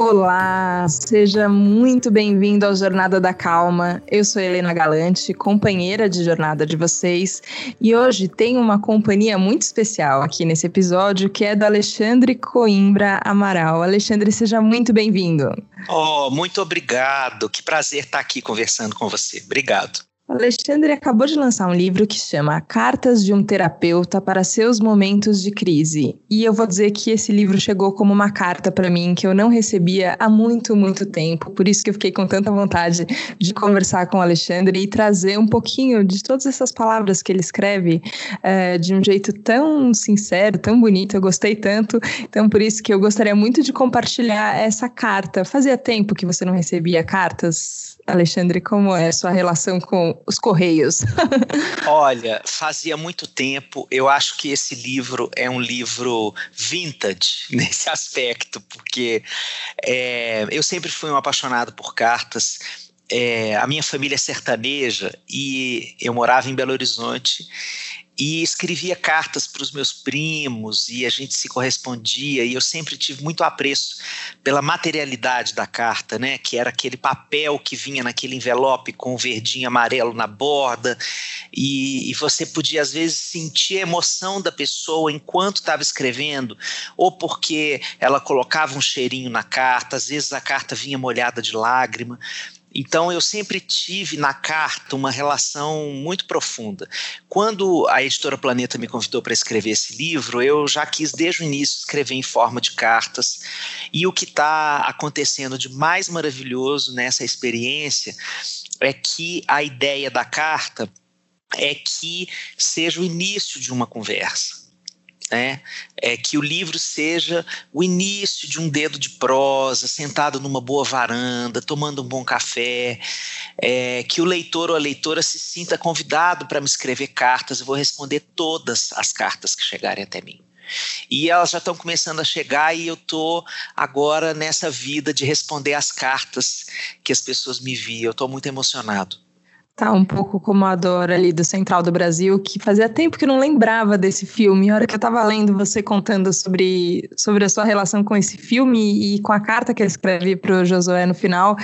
Olá, seja muito bem-vindo ao Jornada da Calma. Eu sou Helena Galante, companheira de jornada de vocês, e hoje tem uma companhia muito especial aqui nesse episódio, que é do Alexandre Coimbra Amaral. Alexandre, seja muito bem-vindo. Oh, muito obrigado. Que prazer estar aqui conversando com você. Obrigado. Alexandre acabou de lançar um livro que chama Cartas de um Terapeuta para Seus Momentos de Crise. E eu vou dizer que esse livro chegou como uma carta para mim que eu não recebia há muito, muito tempo. Por isso que eu fiquei com tanta vontade de conversar com o Alexandre e trazer um pouquinho de todas essas palavras que ele escreve é, de um jeito tão sincero, tão bonito. Eu gostei tanto. Então, por isso que eu gostaria muito de compartilhar essa carta. Fazia tempo que você não recebia cartas Alexandre, como é a sua relação com os Correios? Olha, fazia muito tempo. Eu acho que esse livro é um livro vintage nesse aspecto, porque é, eu sempre fui um apaixonado por cartas. É, a minha família é sertaneja e eu morava em Belo Horizonte e escrevia cartas para os meus primos e a gente se correspondia e eu sempre tive muito apreço pela materialidade da carta, né, que era aquele papel que vinha naquele envelope com o verdinho amarelo na borda. E, e você podia às vezes sentir a emoção da pessoa enquanto estava escrevendo ou porque ela colocava um cheirinho na carta, às vezes a carta vinha molhada de lágrima então eu sempre tive na carta uma relação muito profunda. Quando a editora Planeta me convidou para escrever esse livro, eu já quis desde o início escrever em forma de cartas. E o que está acontecendo de mais maravilhoso nessa experiência é que a ideia da carta é que seja o início de uma conversa né? É que o livro seja o início de um dedo de prosa, sentado numa boa varanda, tomando um bom café, é, que o leitor ou a leitora se sinta convidado para me escrever cartas. Eu vou responder todas as cartas que chegarem até mim. E elas já estão começando a chegar e eu estou agora nessa vida de responder as cartas que as pessoas me viam. Eu estou muito emocionado. Tá um pouco como a Dora ali do Central do Brasil, que fazia tempo que não lembrava desse filme. A hora que eu tava lendo você contando sobre, sobre a sua relação com esse filme e com a carta que ele escreve pro Josué no final,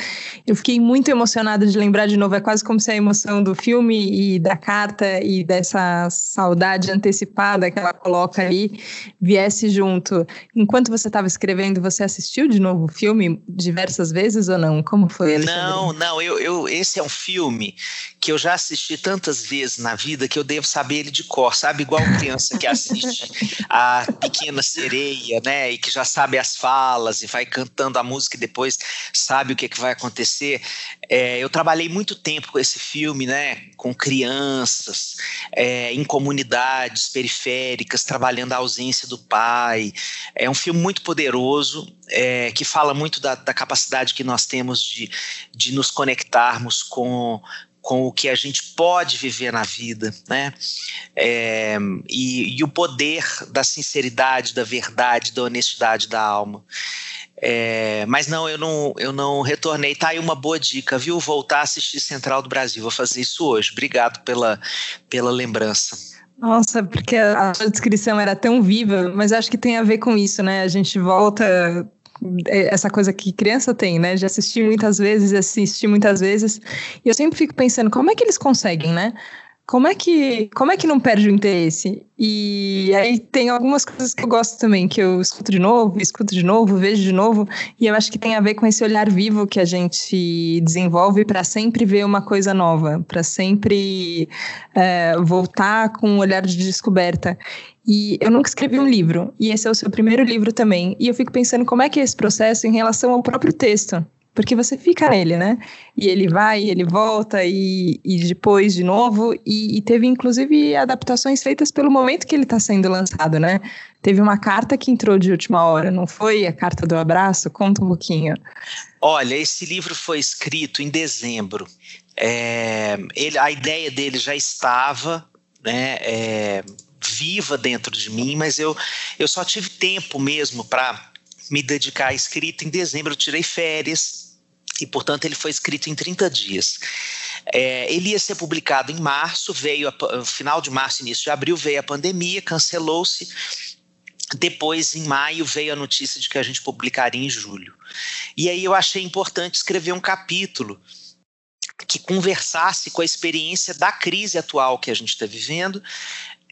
eu fiquei muito emocionada de lembrar de novo. É quase como se a emoção do filme e da carta e dessa saudade antecipada que ela coloca ali viesse junto. Enquanto você estava escrevendo, você assistiu de novo o filme diversas vezes ou não? Como foi, Alexandre? Não, não. Eu, eu, esse é um filme que eu já assisti tantas vezes na vida que eu devo saber ele de cor, sabe? Igual criança que assiste a Pequena Sereia, né? E que já sabe as falas e vai cantando a música e depois sabe o que, é que vai acontecer. É, eu trabalhei muito tempo com esse filme, né? Com crianças, é, em comunidades periféricas, trabalhando a ausência do pai. É um filme muito poderoso, é, que fala muito da, da capacidade que nós temos de, de nos conectarmos com com o que a gente pode viver na vida, né? É, e, e, o poder da sinceridade, da verdade, da honestidade da alma. É, mas não, eu não, eu não retornei. Tá aí uma boa dica, viu? Voltar a assistir Central do Brasil. Vou fazer isso hoje. Obrigado pela, pela lembrança. Nossa, porque a descrição era tão viva, mas acho que tem a ver com isso, né? A gente volta essa coisa que criança tem, né? De assistir muitas vezes, assistir muitas vezes. E eu sempre fico pensando, como é que eles conseguem, né? Como é que, como é que não perde o interesse? E aí tem algumas coisas que eu gosto também, que eu escuto de novo, escuto de novo, vejo de novo, e eu acho que tem a ver com esse olhar vivo que a gente desenvolve para sempre ver uma coisa nova, para sempre é, voltar com um olhar de descoberta. E eu nunca escrevi um livro, e esse é o seu primeiro livro também. E eu fico pensando como é que é esse processo em relação ao próprio texto. Porque você fica nele, né? E ele vai, ele volta, e, e depois de novo. E, e teve, inclusive, adaptações feitas pelo momento que ele está sendo lançado, né? Teve uma carta que entrou de última hora, não foi? A carta do abraço? Conta um pouquinho. Olha, esse livro foi escrito em dezembro. É, ele, a ideia dele já estava, né? É, viva dentro de mim, mas eu, eu só tive tempo mesmo para me dedicar à escrita em dezembro. Eu tirei férias e, portanto, ele foi escrito em 30 dias. É, ele ia ser publicado em março, veio a, final de março, início de abril, veio a pandemia, cancelou-se depois, em maio, veio a notícia de que a gente publicaria em julho. E aí eu achei importante escrever um capítulo que conversasse com a experiência da crise atual que a gente está vivendo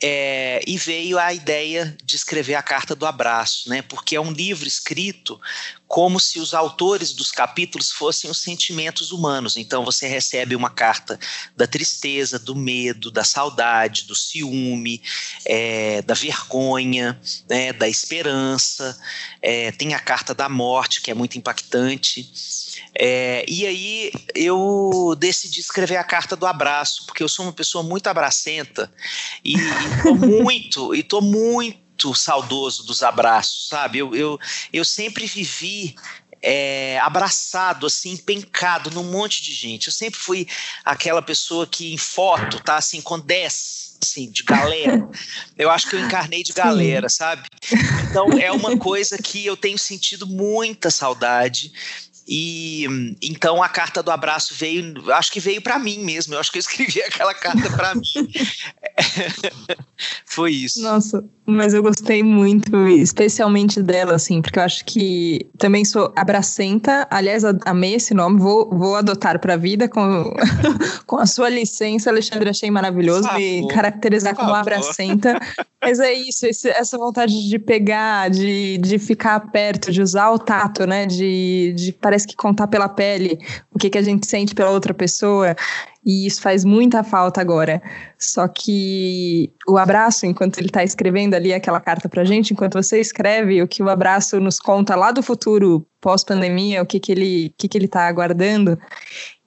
é, e veio a ideia de escrever a Carta do Abraço, né? porque é um livro escrito como se os autores dos capítulos fossem os sentimentos humanos. Então você recebe uma carta da tristeza, do medo, da saudade, do ciúme, é, da vergonha, né, da esperança. É, tem a carta da morte, que é muito impactante. É, e aí eu decidi escrever a carta do abraço, porque eu sou uma pessoa muito abracenta e, estou muito, e tô muito saudoso dos abraços, sabe? Eu, eu, eu sempre vivi é, abraçado, assim, pencado num monte de gente. Eu sempre fui aquela pessoa que em foto tá assim com 10, assim, de galera. Eu acho que eu encarnei de galera, Sim. sabe? Então é uma coisa que eu tenho sentido muita saudade. E então a carta do abraço veio, acho que veio para mim mesmo. Eu acho que eu escrevi aquela carta para mim. Foi isso. Nossa, mas eu gostei muito, especialmente dela, assim, porque eu acho que também sou abracenta. Aliás, amei esse nome, vou, vou adotar para a vida com, com a sua licença, Alexandre. Achei maravilhoso me caracterizar como abracenta. Mas é isso, esse, essa vontade de pegar, de, de ficar perto, de usar o tato, né? De, de parece que contar pela pele o que, que a gente sente pela outra pessoa. E isso faz muita falta agora. Só que o abraço, enquanto ele está escrevendo ali aquela carta para gente, enquanto você escreve o que o abraço nos conta lá do futuro, pós-pandemia, o que, que ele que, que ele está aguardando,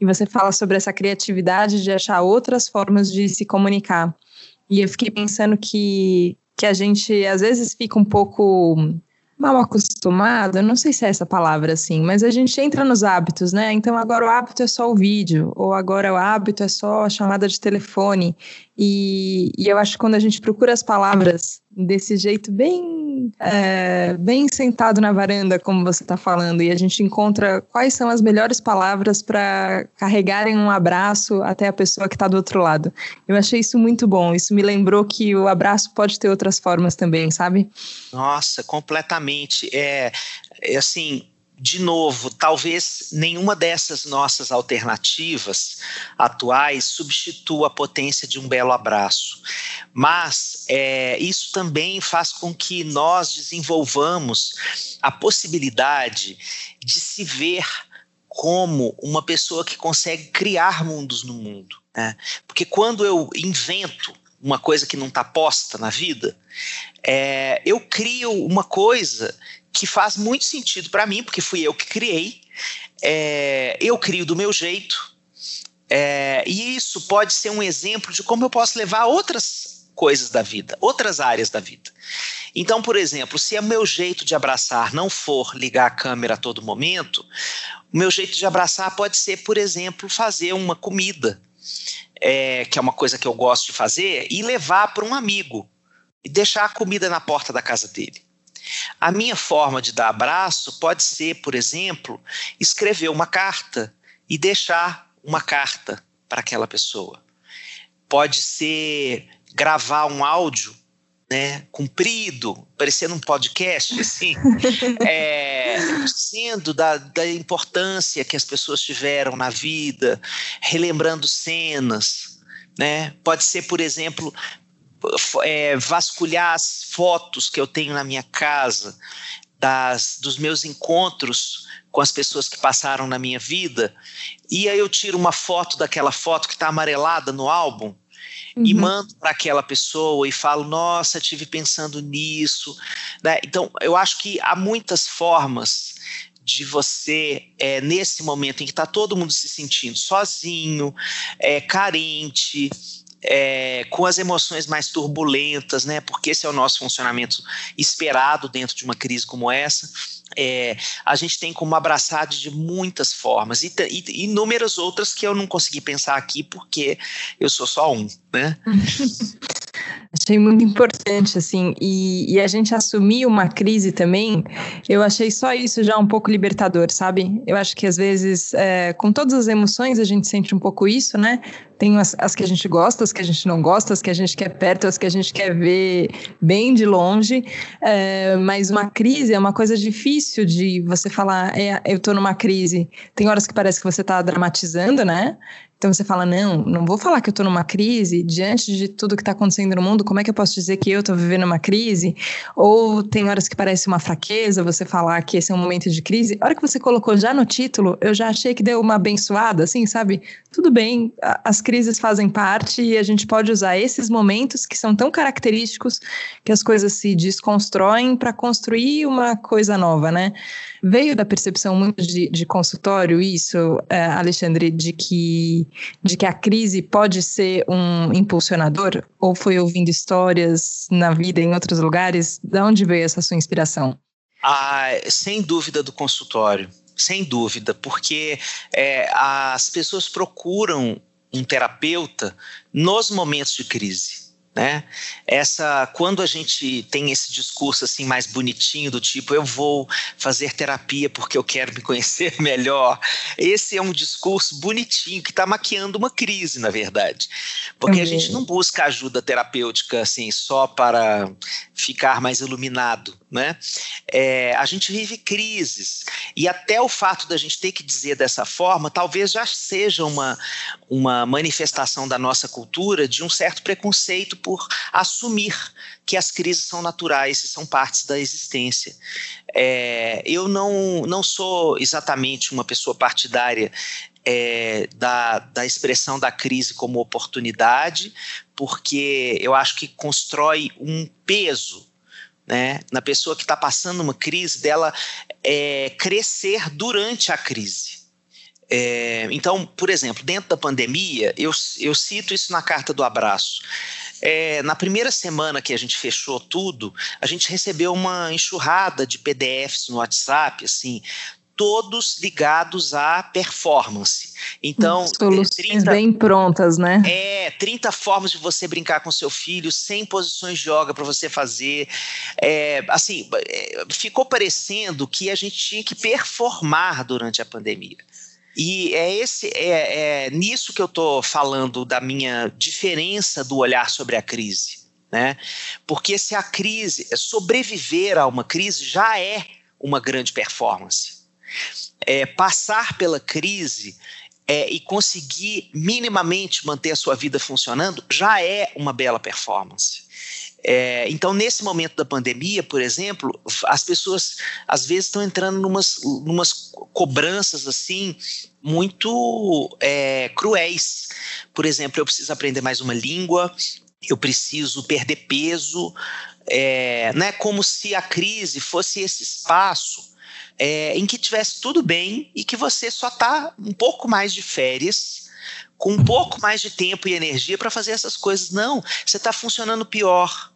e você fala sobre essa criatividade de achar outras formas de se comunicar. E eu fiquei pensando que, que a gente às vezes fica um pouco mal acostumado, não sei se é essa palavra assim, mas a gente entra nos hábitos, né? Então agora o hábito é só o vídeo, ou agora o hábito é só a chamada de telefone. E, e eu acho que quando a gente procura as palavras desse jeito bem, é, bem sentado na varanda, como você está falando, e a gente encontra quais são as melhores palavras para carregarem um abraço até a pessoa que está do outro lado. Eu achei isso muito bom. Isso me lembrou que o abraço pode ter outras formas também, sabe? Nossa, completamente. É, é assim de novo, talvez nenhuma dessas nossas alternativas atuais substitua a potência de um belo abraço, mas é, isso também faz com que nós desenvolvamos a possibilidade de se ver como uma pessoa que consegue criar mundos no mundo. Né? Porque quando eu invento uma coisa que não está posta na vida, é, eu crio uma coisa que faz muito sentido para mim, porque fui eu que criei. É, eu crio do meu jeito. É, e isso pode ser um exemplo de como eu posso levar outras coisas da vida, outras áreas da vida. Então, por exemplo, se o meu jeito de abraçar não for ligar a câmera a todo momento, o meu jeito de abraçar pode ser, por exemplo, fazer uma comida, é, que é uma coisa que eu gosto de fazer, e levar para um amigo e deixar a comida na porta da casa dele. A minha forma de dar abraço pode ser, por exemplo, escrever uma carta e deixar uma carta para aquela pessoa. Pode ser gravar um áudio né, comprido, parecendo um podcast, assim, é, sendo da, da importância que as pessoas tiveram na vida, relembrando cenas, né? Pode ser, por exemplo, é, vasculhar as fotos que eu tenho na minha casa, das, dos meus encontros com as pessoas que passaram na minha vida, e aí eu tiro uma foto daquela foto que está amarelada no álbum uhum. e mando para aquela pessoa e falo, nossa, tive pensando nisso. Né? Então, eu acho que há muitas formas de você, é, nesse momento em que está todo mundo se sentindo sozinho, é, carente, é, com as emoções mais turbulentas, né? Porque esse é o nosso funcionamento esperado dentro de uma crise como essa. É, a gente tem como abraçar de muitas formas e, e, inúmeras outras que eu não consegui pensar aqui porque eu sou só um, né? Achei muito importante, assim, e, e, a gente assumir uma crise também, eu achei só isso já um pouco libertador, sabe? Eu acho que às vezes, é, com todas as emoções, a gente sente um pouco isso, né? Tem as, as, que a gente gosta, as que a gente não gosta, as que a gente quer perto, as que a gente quer ver bem de longe. É, mas uma crise é uma coisa difícil de você falar, é, eu estou numa crise. Tem horas que parece que você está dramatizando, né? Então você fala, não, não vou falar que eu estou numa crise, diante de tudo que está acontecendo no mundo, como é que eu posso dizer que eu estou vivendo uma crise? Ou tem horas que parece uma fraqueza você falar que esse é um momento de crise. A hora que você colocou já no título, eu já achei que deu uma abençoada, assim, sabe? Tudo bem, as crises fazem parte e a gente pode usar esses momentos que são tão característicos que as coisas se desconstroem para construir uma coisa nova, né? Veio da percepção muito de, de consultório isso, é, Alexandre, de que, de que a crise pode ser um impulsionador? Ou foi ouvindo histórias na vida em outros lugares? De onde veio essa sua inspiração? Ah, sem dúvida do consultório, sem dúvida, porque é, as pessoas procuram um terapeuta nos momentos de crise né? Essa quando a gente tem esse discurso assim mais bonitinho do tipo eu vou fazer terapia porque eu quero me conhecer melhor, esse é um discurso bonitinho que está maquiando uma crise, na verdade, porque uhum. a gente não busca ajuda terapêutica assim só para ficar mais iluminado, né? É, a gente vive crises e até o fato da gente ter que dizer dessa forma, talvez já seja uma uma manifestação da nossa cultura de um certo preconceito por assumir que as crises são naturais e são partes da existência. É, eu não, não sou exatamente uma pessoa partidária é, da, da expressão da crise como oportunidade, porque eu acho que constrói um peso né, na pessoa que está passando uma crise, dela é, crescer durante a crise. É, então, por exemplo, dentro da pandemia, eu, eu cito isso na carta do abraço. É, na primeira semana que a gente fechou tudo, a gente recebeu uma enxurrada de PDFs no WhatsApp, assim, todos ligados à performance. Então, soluções 30, bem prontas, né? É, 30 formas de você brincar com seu filho, 100 posições de yoga para você fazer. É, assim, é, ficou parecendo que a gente tinha que performar durante a pandemia. E é esse é, é nisso que eu estou falando da minha diferença do olhar sobre a crise. Né? Porque se a crise, sobreviver a uma crise já é uma grande performance. É, passar pela crise é, e conseguir minimamente manter a sua vida funcionando já é uma bela performance. É, então, nesse momento da pandemia, por exemplo, as pessoas às vezes estão entrando numas, numas cobranças assim muito é, cruéis. Por exemplo, eu preciso aprender mais uma língua, eu preciso perder peso, é, né, como se a crise fosse esse espaço é, em que tivesse tudo bem e que você só está um pouco mais de férias, com um pouco mais de tempo e energia para fazer essas coisas. Não, você está funcionando pior.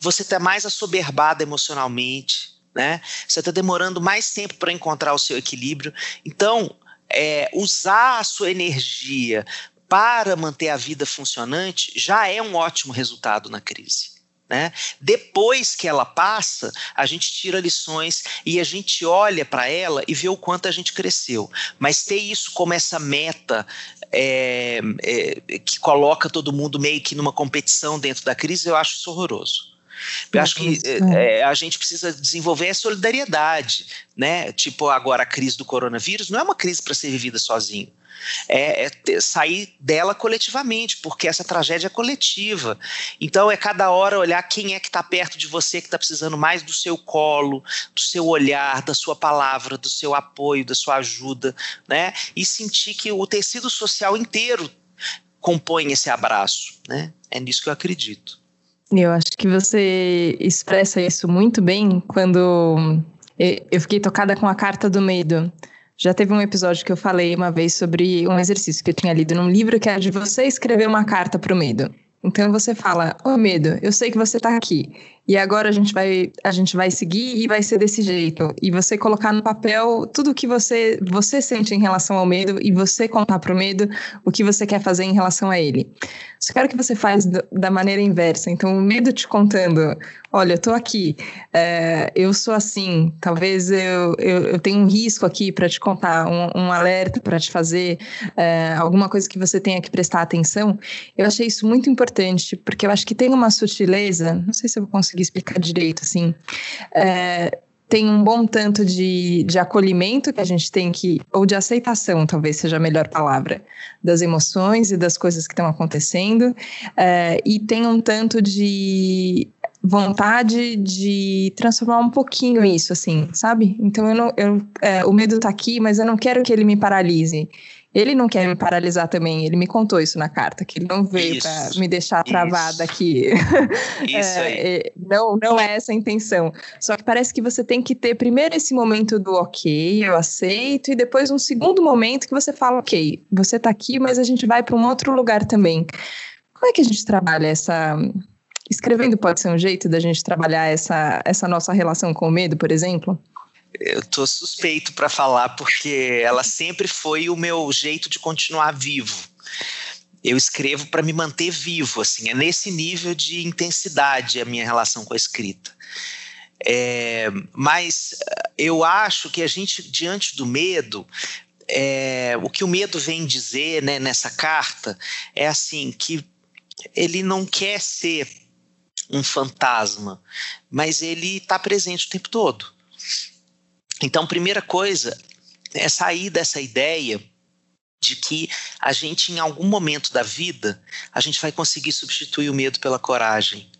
Você está mais assoberbado emocionalmente, né? Você está demorando mais tempo para encontrar o seu equilíbrio. Então, é, usar a sua energia para manter a vida funcionante já é um ótimo resultado na crise. Né? Depois que ela passa, a gente tira lições e a gente olha para ela e vê o quanto a gente cresceu. Mas ter isso como essa meta é, é, que coloca todo mundo meio que numa competição dentro da crise, eu acho isso horroroso. Eu acho que é, é, a gente precisa desenvolver a solidariedade, né? Tipo, agora a crise do coronavírus não é uma crise para ser vivida sozinho é, é sair dela coletivamente, porque essa tragédia é coletiva. Então é cada hora olhar quem é que está perto de você, que está precisando mais do seu colo, do seu olhar, da sua palavra, do seu apoio, da sua ajuda, né? E sentir que o tecido social inteiro compõe esse abraço, né? É nisso que eu acredito. Eu acho que você expressa isso muito bem quando eu fiquei tocada com a carta do medo. Já teve um episódio que eu falei uma vez sobre um exercício que eu tinha lido num livro que é de você escrever uma carta para o medo. Então você fala: Ô medo, eu sei que você está aqui. E agora a gente vai a gente vai seguir e vai ser desse jeito. E você colocar no papel tudo o que você você sente em relação ao medo e você contar para o medo o que você quer fazer em relação a ele. Só quero que você faz da maneira inversa. Então, o medo te contando, olha, eu tô aqui, é, eu sou assim, talvez eu, eu, eu tenha um risco aqui para te contar, um, um alerta para te fazer, é, alguma coisa que você tenha que prestar atenção. Eu achei isso muito importante, porque eu acho que tem uma sutileza, não sei se eu vou conseguir explicar direito, assim, é, tem um bom tanto de, de acolhimento que a gente tem que, ou de aceitação, talvez seja a melhor palavra, das emoções e das coisas que estão acontecendo, é, e tem um tanto de vontade de transformar um pouquinho isso, assim, sabe? Então eu não, eu, é, o medo tá aqui, mas eu não quero que ele me paralise. Ele não quer me paralisar também, ele me contou isso na carta, que ele não veio para me deixar travada isso. aqui. Isso é, aí. É, não, não é essa a intenção. Só que parece que você tem que ter primeiro esse momento do ok, eu aceito, e depois um segundo momento que você fala, ok, você está aqui, mas a gente vai para um outro lugar também. Como é que a gente trabalha essa. Escrevendo pode ser um jeito da gente trabalhar essa, essa nossa relação com o medo, por exemplo? Eu tô suspeito para falar porque ela sempre foi o meu jeito de continuar vivo. Eu escrevo para me manter vivo, assim, é nesse nível de intensidade a minha relação com a escrita. É, mas eu acho que a gente, diante do medo, é, o que o medo vem dizer né, nessa carta é assim que ele não quer ser um fantasma, mas ele está presente o tempo todo. Então, primeira coisa é sair dessa ideia de que a gente, em algum momento da vida, a gente vai conseguir substituir o medo pela coragem.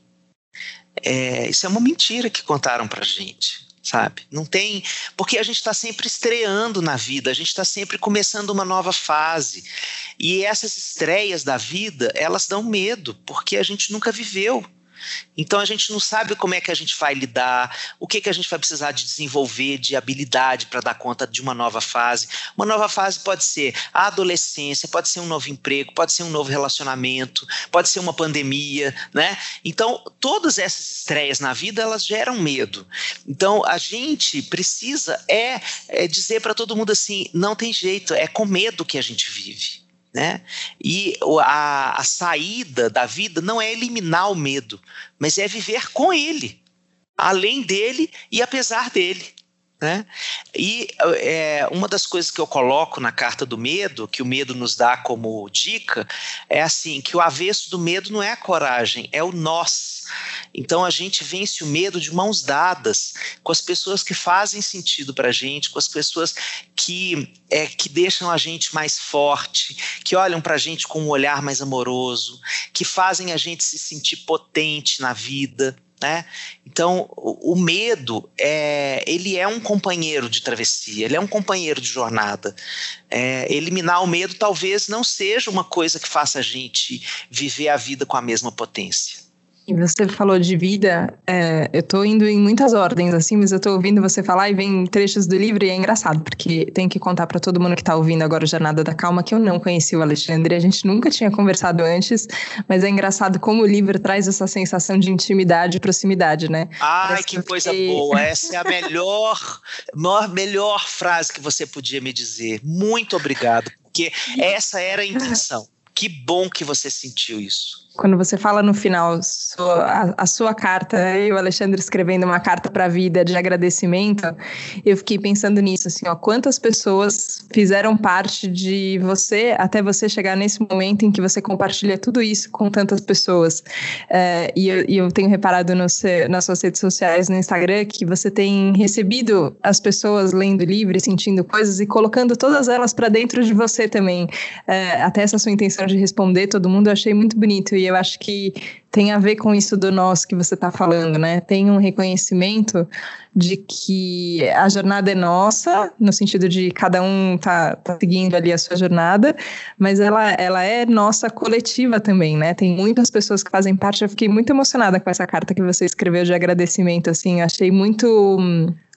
É, isso é uma mentira que contaram pra gente, sabe? Não tem. Porque a gente está sempre estreando na vida, a gente está sempre começando uma nova fase. E essas estreias da vida, elas dão medo, porque a gente nunca viveu. Então a gente não sabe como é que a gente vai lidar, o que, que a gente vai precisar de desenvolver de habilidade para dar conta de uma nova fase. Uma nova fase pode ser a adolescência, pode ser um novo emprego, pode ser um novo relacionamento, pode ser uma pandemia, né? Então todas essas estreias na vida elas geram medo. Então a gente precisa é, é dizer para todo mundo assim, não tem jeito, é com medo que a gente vive. Né? E a, a saída da vida não é eliminar o medo, mas é viver com ele, além dele e apesar dele. Né? E é, uma das coisas que eu coloco na carta do medo, que o medo nos dá como dica, é assim: que o avesso do medo não é a coragem, é o nós. Então a gente vence o medo de mãos dadas com as pessoas que fazem sentido para a gente, com as pessoas que, é, que deixam a gente mais forte, que olham para a gente com um olhar mais amoroso, que fazem a gente se sentir potente na vida. Né? Então, o, o, medo é, ele é um companheiro de travessia, ele é um companheiro de jornada. É, eliminar o medo talvez não seja uma coisa que faça a gente viver a vida com a mesma potência. E você falou de vida, é, eu tô indo em muitas ordens, assim, mas eu tô ouvindo você falar e vem trechos do livro e é engraçado, porque tem que contar para todo mundo que tá ouvindo agora o Jornada da Calma que eu não conheci o Alexandre, a gente nunca tinha conversado antes, mas é engraçado como o livro traz essa sensação de intimidade e proximidade, né? Ai, Parece que coisa boa! Essa é a melhor, melhor, melhor frase que você podia me dizer. Muito obrigado, porque essa era a intenção. Que bom que você sentiu isso quando você fala no final sua, a, a, sua carta, eu o Alexandre escrevendo uma carta para a vida de agradecimento, eu fiquei pensando nisso, assim, ó, quantas pessoas fizeram parte de você até você chegar nesse momento em que você compartilha tudo isso com tantas pessoas. É, e, eu, e, eu, tenho reparado no seu, nas suas redes sociais, no Instagram, que você tem recebido as pessoas lendo livre, sentindo coisas e colocando todas elas para dentro de você também. É, até essa sua intenção de responder todo mundo, eu achei muito bonito e eu acho que tem a ver com isso do nós que você está falando, né? Tem um reconhecimento de que a jornada é nossa, no sentido de cada um tá, tá seguindo ali a sua jornada, mas ela, ela é nossa coletiva também, né? Tem muitas pessoas que fazem parte. Eu fiquei muito emocionada com essa carta que você escreveu de agradecimento, assim, achei muito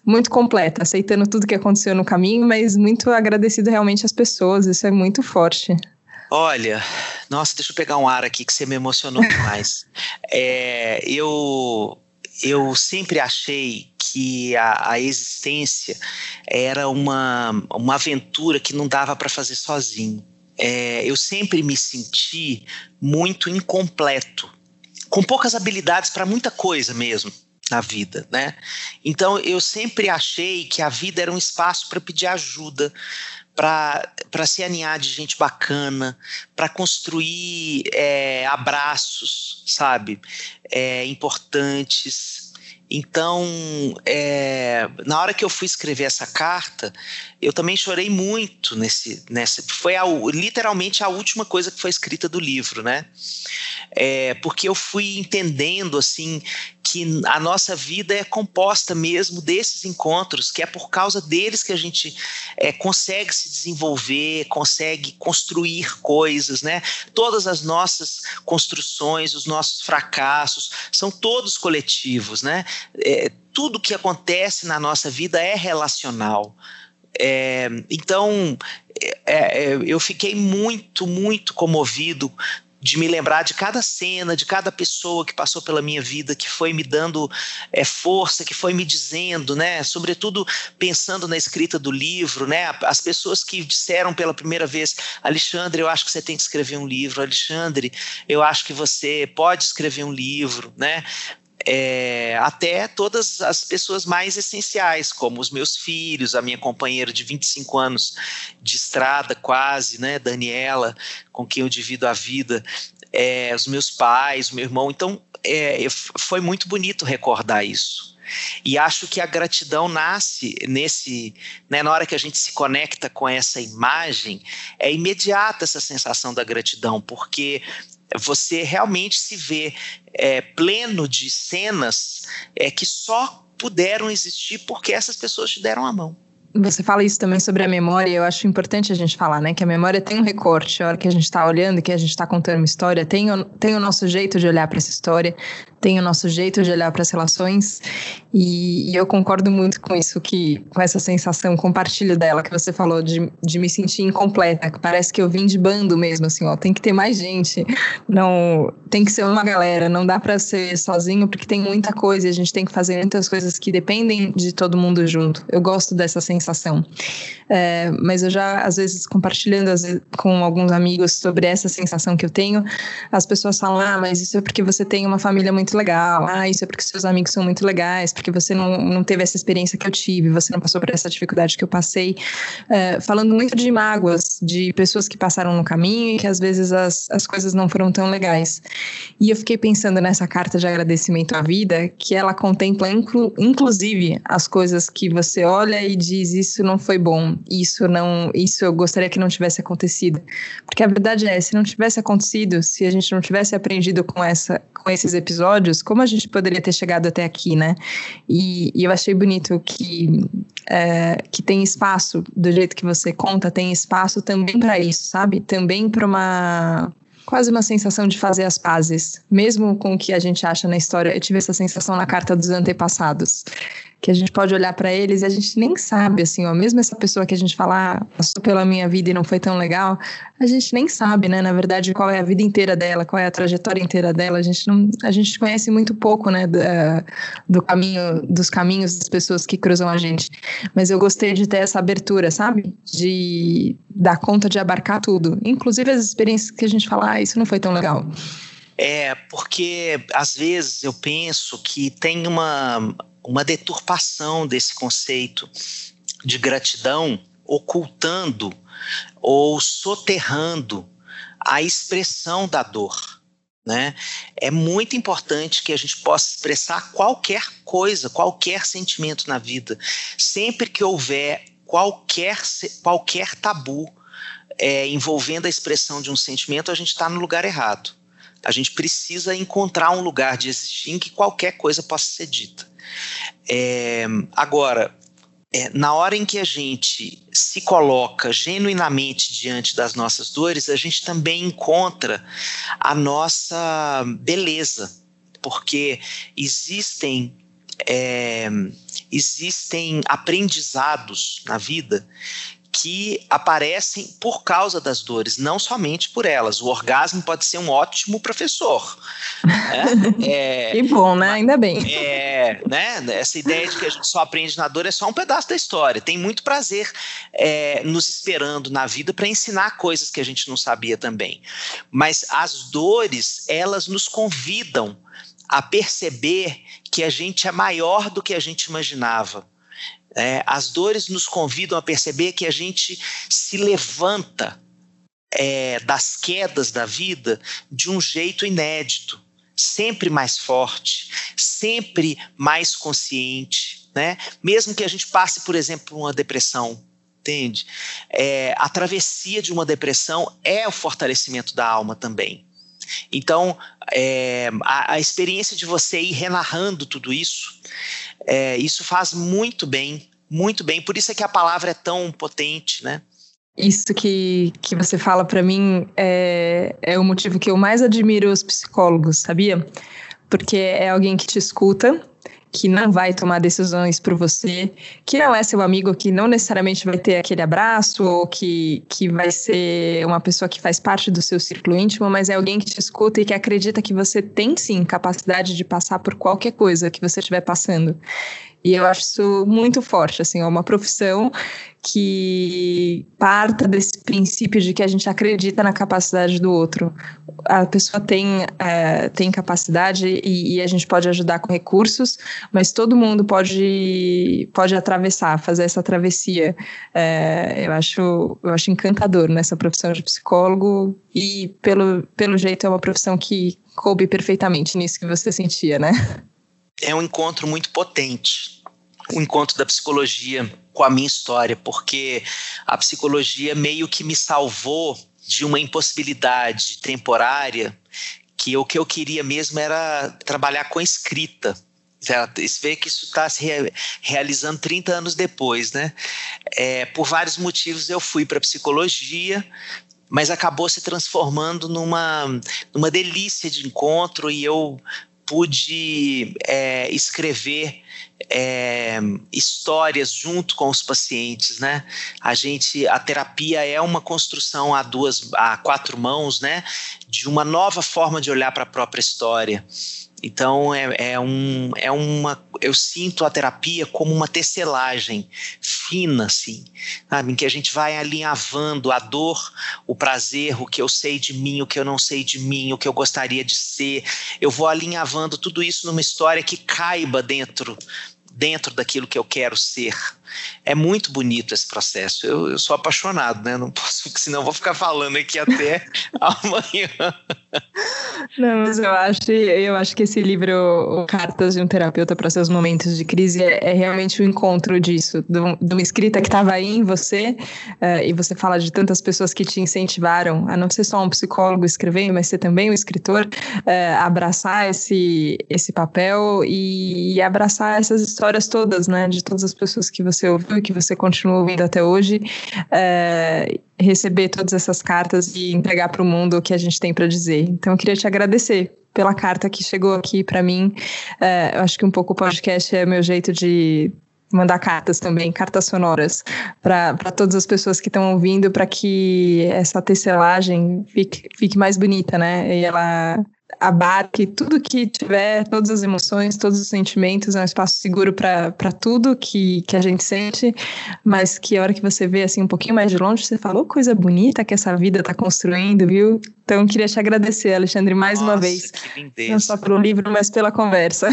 muito completa, aceitando tudo que aconteceu no caminho, mas muito agradecido realmente às pessoas, isso é muito forte. Olha, nossa, deixa eu pegar um ar aqui que você me emocionou demais. é, eu eu sempre achei que a, a existência era uma, uma aventura que não dava para fazer sozinho. É, eu sempre me senti muito incompleto, com poucas habilidades para muita coisa mesmo na vida, né? Então eu sempre achei que a vida era um espaço para pedir ajuda, para se aninhar de gente bacana, para construir é, abraços, sabe, é, importantes. Então, é, na hora que eu fui escrever essa carta, eu também chorei muito nesse, nesse foi a, literalmente a última coisa que foi escrita do livro, né? É, porque eu fui entendendo assim que a nossa vida é composta mesmo desses encontros, que é por causa deles que a gente é, consegue se desenvolver, consegue construir coisas, né? Todas as nossas construções, os nossos fracassos, são todos coletivos, né? É, tudo que acontece na nossa vida é relacional. É, então, é, é, eu fiquei muito, muito comovido de me lembrar de cada cena, de cada pessoa que passou pela minha vida, que foi me dando é, força, que foi me dizendo, né? Sobretudo pensando na escrita do livro, né? As pessoas que disseram pela primeira vez, Alexandre, eu acho que você tem que escrever um livro, Alexandre, eu acho que você pode escrever um livro, né? É, até todas as pessoas mais essenciais, como os meus filhos, a minha companheira de 25 anos de estrada, quase, né, Daniela, com quem eu divido a vida, é, os meus pais, meu irmão. Então, é, foi muito bonito recordar isso. E acho que a gratidão nasce nesse, né, na hora que a gente se conecta com essa imagem, é imediata essa sensação da gratidão, porque você realmente se vê é, pleno de cenas é, que só puderam existir porque essas pessoas te deram a mão. Você fala isso também sobre a memória, eu acho importante a gente falar, né? Que a memória tem um recorte, a hora que a gente está olhando, que a gente está contando uma história, tem o, tem o nosso jeito de olhar para essa história, tem o nosso jeito de olhar para as relações, e, e, eu concordo muito com isso, que com essa sensação, compartilho dela, que você falou, de, de me sentir incompleta, que parece que eu vim de bando mesmo, assim, ó, tem que ter mais gente, não tem que ser uma galera, não dá para ser sozinho, porque tem muita coisa, e a gente tem que fazer muitas coisas que dependem de todo mundo junto. Eu gosto dessa sensação. É, mas eu já, às vezes, compartilhando às vezes, com alguns amigos sobre essa sensação que eu tenho, as pessoas falam: ah, mas isso é porque você tem uma família muito legal, ah, isso é porque seus amigos são muito legais, porque você não, não teve essa experiência que eu tive, você não passou por essa dificuldade que eu passei. É, falando muito de mágoas, de pessoas que passaram no caminho e que às vezes as, as coisas não foram tão legais. E eu fiquei pensando nessa carta de agradecimento à vida, que ela contempla, inclu, inclusive, as coisas que você olha e diz isso não foi bom, isso não, isso eu gostaria que não tivesse acontecido. Porque a verdade é, se não tivesse acontecido, se a gente não tivesse aprendido com essa, com esses episódios, como a gente poderia ter chegado até aqui, né? E, e eu achei bonito que é, que tem espaço do jeito que você conta, tem espaço também para isso, sabe? Também para uma quase uma sensação de fazer as pazes, mesmo com o que a gente acha na história. Eu tive essa sensação na carta dos antepassados que a gente pode olhar para eles e a gente nem sabe, assim, ó, mesmo essa pessoa que a gente fala, ah, passou pela minha vida e não foi tão legal, a gente nem sabe, né, na verdade, qual é a vida inteira dela, qual é a trajetória inteira dela, a gente não, a gente conhece muito pouco, né, da, do caminho, dos caminhos das pessoas que cruzam a gente, mas eu gostei de ter essa abertura, sabe, de dar conta de abarcar tudo, inclusive as experiências que a gente fala, ah, isso não foi tão legal. É, porque às vezes eu penso que tem uma uma deturpação desse conceito de gratidão, ocultando ou soterrando a expressão da dor. Né? É muito importante que a gente possa expressar qualquer coisa, qualquer sentimento na vida, sempre que houver qualquer, qualquer tabu é, envolvendo a expressão de um sentimento, a gente está no lugar errado. A gente precisa encontrar um lugar de existir em que qualquer coisa possa ser dita. É, agora, é, na hora em que a gente se coloca genuinamente diante das nossas dores, a gente também encontra a nossa beleza, porque existem é, existem aprendizados na vida que aparecem por causa das dores, não somente por elas. O orgasmo pode ser um ótimo professor. Né? É, que bom, né? Ainda bem. É, né? Essa ideia de que a gente só aprende na dor é só um pedaço da história. Tem muito prazer é, nos esperando na vida para ensinar coisas que a gente não sabia também. Mas as dores, elas nos convidam a perceber que a gente é maior do que a gente imaginava é, as dores nos convidam a perceber que a gente se levanta é, das quedas da vida de um jeito inédito, sempre mais forte, sempre mais consciente, né? Mesmo que a gente passe, por exemplo, por uma depressão, entende? É, a travessia de uma depressão é o fortalecimento da alma também. Então, é, a, a, experiência de você ir renarrando tudo isso, é, isso faz muito bem, muito bem. Por isso é que a palavra é tão potente, né? Isso que, que você fala para mim é, é o motivo que eu mais admiro os psicólogos, sabia? Porque é alguém que te escuta, que não vai tomar decisões por você, que não é seu amigo, que não necessariamente vai ter aquele abraço, ou que, que vai ser uma pessoa que faz parte do seu círculo íntimo, mas é alguém que te escuta e que acredita que você tem sim capacidade de passar por qualquer coisa que você estiver passando. E eu acho isso muito forte, assim, é uma profissão que parta desse princípio de que a gente acredita na capacidade do outro. A pessoa tem, é, tem capacidade e, e, a gente pode ajudar com recursos, mas todo mundo pode, pode atravessar, fazer essa travessia. É, eu, acho, eu acho encantador nessa profissão de psicólogo e, pelo, pelo jeito, é uma profissão que coube perfeitamente nisso que você sentia, né? É um encontro muito potente o encontro da psicologia com a minha história, porque a psicologia meio que me salvou de uma impossibilidade temporária que o que eu queria mesmo era trabalhar com escrita. Você vê que isso está se realizando 30 anos depois, né? É, por vários motivos eu fui para psicologia, mas acabou se transformando numa, numa delícia de encontro e eu pude é, escrever é, histórias junto com os pacientes, né? A gente, a terapia é uma construção a duas, a quatro mãos, né? De uma nova forma de olhar para a própria história. Então é, é, um, é uma. Eu sinto a terapia como uma tecelagem fina, assim, sabe? Em que a gente vai alinhavando a dor, o prazer, o que eu sei de mim, o que eu não sei de mim, o que eu gostaria de ser. Eu vou alinhavando tudo isso numa história que caiba dentro dentro daquilo que eu quero ser. É muito bonito esse processo. Eu, eu sou apaixonado, né? Não posso, senão eu vou ficar falando aqui até amanhã. Não, mas eu acho, eu acho que esse livro, Cartas de um Terapeuta para Seus Momentos de Crise, é, é realmente o um encontro disso, de, uma escrita que estava aí em você, uh, e você fala de tantas pessoas que te incentivaram a não ser só um psicólogo escrevendo, mas ser também um escritor, uh, abraçar esse, esse papel e, e abraçar essas histórias todas, né, de todas as pessoas que você ouviu e que você continua ouvindo até hoje. Uh, receber todas essas cartas e entregar para o mundo o que a gente tem para dizer. Então, eu queria te agradecer pela carta que chegou aqui para mim. É, eu acho que um pouco o podcast é meu jeito de mandar cartas também, cartas sonoras, para todas as pessoas que estão ouvindo, para que essa tecelagem fique, fique mais bonita, né? E ela abarque tudo que tiver, todas as emoções, todos os sentimentos, é um espaço seguro para tudo que, que a gente sente, mas que a hora que você vê assim um pouquinho mais de longe, você falou oh, coisa bonita que essa vida está construindo, viu? Então queria te agradecer, Alexandre, mais Nossa, uma vez. Não só pelo livro, mas pela conversa.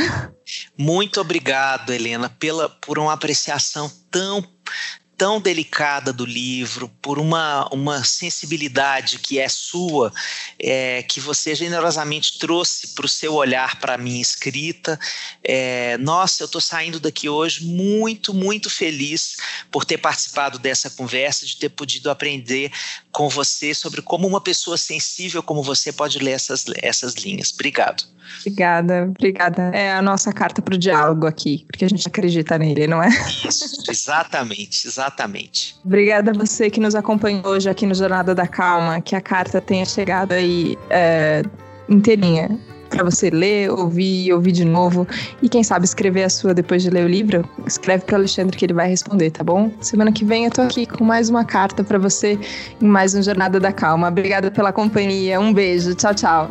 Muito obrigado, Helena, pela por uma apreciação tão tão delicada do livro, por uma, uma sensibilidade que é sua, é, que você generosamente trouxe para o seu olhar para a minha escrita. É, nossa, eu estou saindo daqui hoje muito, muito feliz por ter participado dessa conversa, de ter podido aprender com você sobre como uma pessoa sensível como você pode ler essas, essas linhas. Obrigado. Obrigada, obrigada. É a nossa carta para o diálogo aqui, porque a gente acredita nele, não é? Isso, exatamente, exatamente. Obrigada a você que nos acompanhou hoje aqui no Jornada da Calma, que a carta tenha chegado aí é, inteirinha para você ler, ouvir, ouvir de novo e quem sabe escrever a sua depois de ler o livro. Escreve para Alexandre que ele vai responder, tá bom? Semana que vem eu tô aqui com mais uma carta para você em mais um Jornada da Calma. Obrigada pela companhia. Um beijo. Tchau, tchau.